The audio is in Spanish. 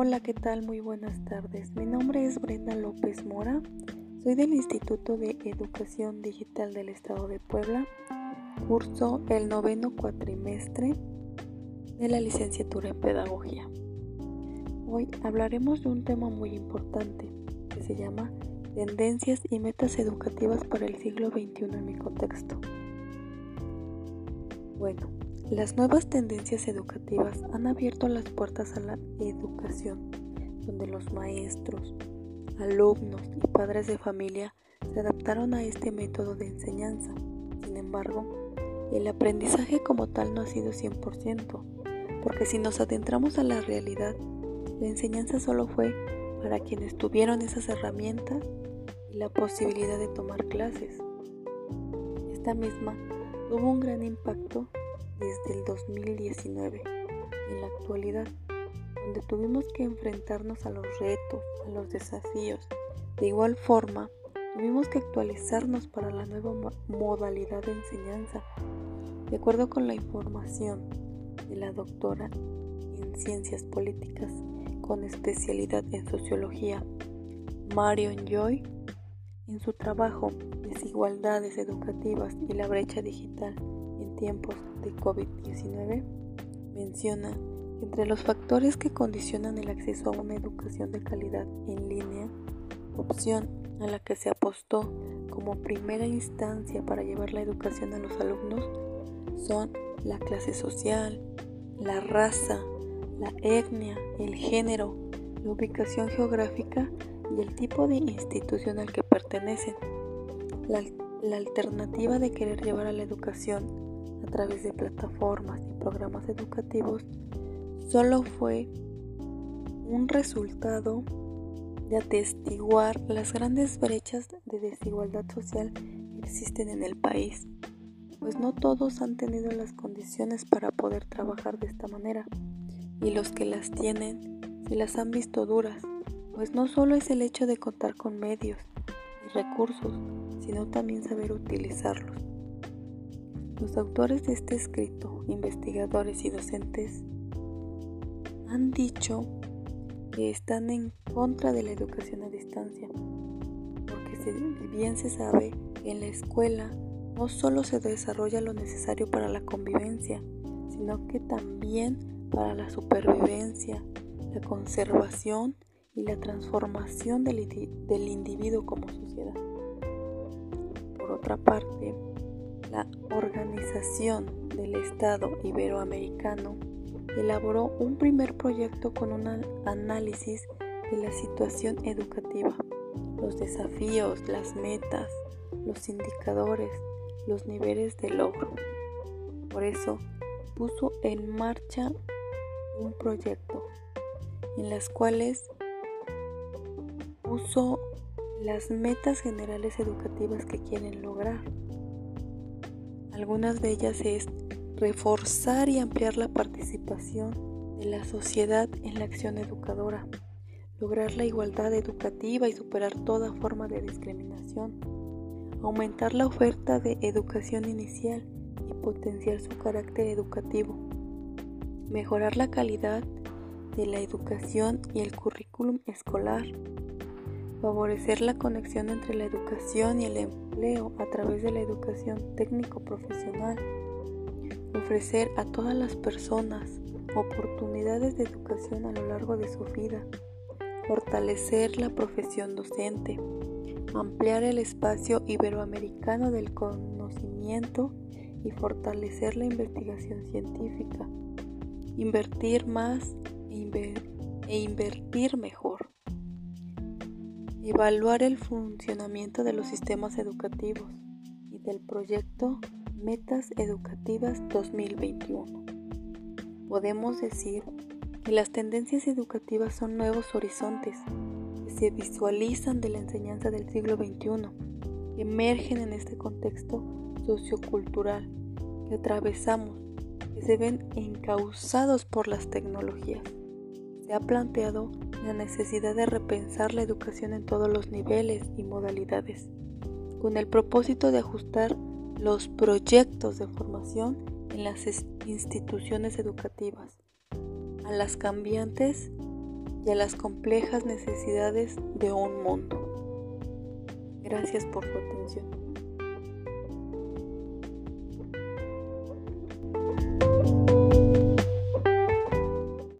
Hola, ¿qué tal? Muy buenas tardes. Mi nombre es Brenda López Mora. Soy del Instituto de Educación Digital del Estado de Puebla. Curso el noveno cuatrimestre de la licenciatura en Pedagogía. Hoy hablaremos de un tema muy importante que se llama Tendencias y metas educativas para el siglo XXI en mi contexto. Bueno, las nuevas tendencias educativas han abierto las puertas a la educación, donde los maestros, alumnos y padres de familia se adaptaron a este método de enseñanza. Sin embargo, el aprendizaje como tal no ha sido 100%, porque si nos adentramos a la realidad, la enseñanza solo fue para quienes tuvieron esas herramientas y la posibilidad de tomar clases. Esta misma tuvo un gran impacto desde el 2019 en la actualidad, donde tuvimos que enfrentarnos a los retos, a los desafíos. De igual forma, tuvimos que actualizarnos para la nueva modalidad de enseñanza. De acuerdo con la información de la doctora en Ciencias Políticas con especialidad en Sociología, Marion Joy, en su trabajo Desigualdades Educativas y la Brecha Digital tiempos de COVID-19 menciona que entre los factores que condicionan el acceso a una educación de calidad en línea, opción a la que se apostó como primera instancia para llevar la educación a los alumnos, son la clase social, la raza, la etnia, el género, la ubicación geográfica y el tipo de institución al que pertenecen. La, la alternativa de querer llevar a la educación a través de plataformas y programas educativos solo fue un resultado de atestiguar las grandes brechas de desigualdad social que existen en el país, pues no todos han tenido las condiciones para poder trabajar de esta manera, y los que las tienen se las han visto duras, pues no solo es el hecho de contar con medios y recursos, sino también saber utilizarlos. Los autores de este escrito, investigadores y docentes, han dicho que están en contra de la educación a distancia, porque bien se sabe que en la escuela no solo se desarrolla lo necesario para la convivencia, sino que también para la supervivencia, la conservación y la transformación del, del individuo como sociedad. Por otra parte, la Organización del Estado Iberoamericano elaboró un primer proyecto con un análisis de la situación educativa, los desafíos, las metas, los indicadores, los niveles de logro. Por eso puso en marcha un proyecto en las cuales puso las metas generales educativas que quieren lograr algunas de ellas es reforzar y ampliar la participación de la sociedad en la acción educadora, lograr la igualdad educativa y superar toda forma de discriminación, aumentar la oferta de educación inicial y potenciar su carácter educativo, mejorar la calidad de la educación y el currículum escolar, favorecer la conexión entre la educación y el empleo a través de la educación técnico-profesional, ofrecer a todas las personas oportunidades de educación a lo largo de su vida, fortalecer la profesión docente, ampliar el espacio iberoamericano del conocimiento y fortalecer la investigación científica, invertir más e, invertir mejor evaluar el funcionamiento de los sistemas educativos y del proyecto Metas Educativas 2021. Podemos decir que las tendencias educativas son nuevos horizontes que se visualizan de la enseñanza del siglo XXI, que emergen en este contexto sociocultural que atravesamos, que se ven encausados por las tecnologías. Se ha planteado la necesidad de repensar la educación en todos los niveles y modalidades, con el propósito de ajustar los proyectos de formación en las instituciones educativas a las cambiantes y a las complejas necesidades de un mundo. Gracias por su atención.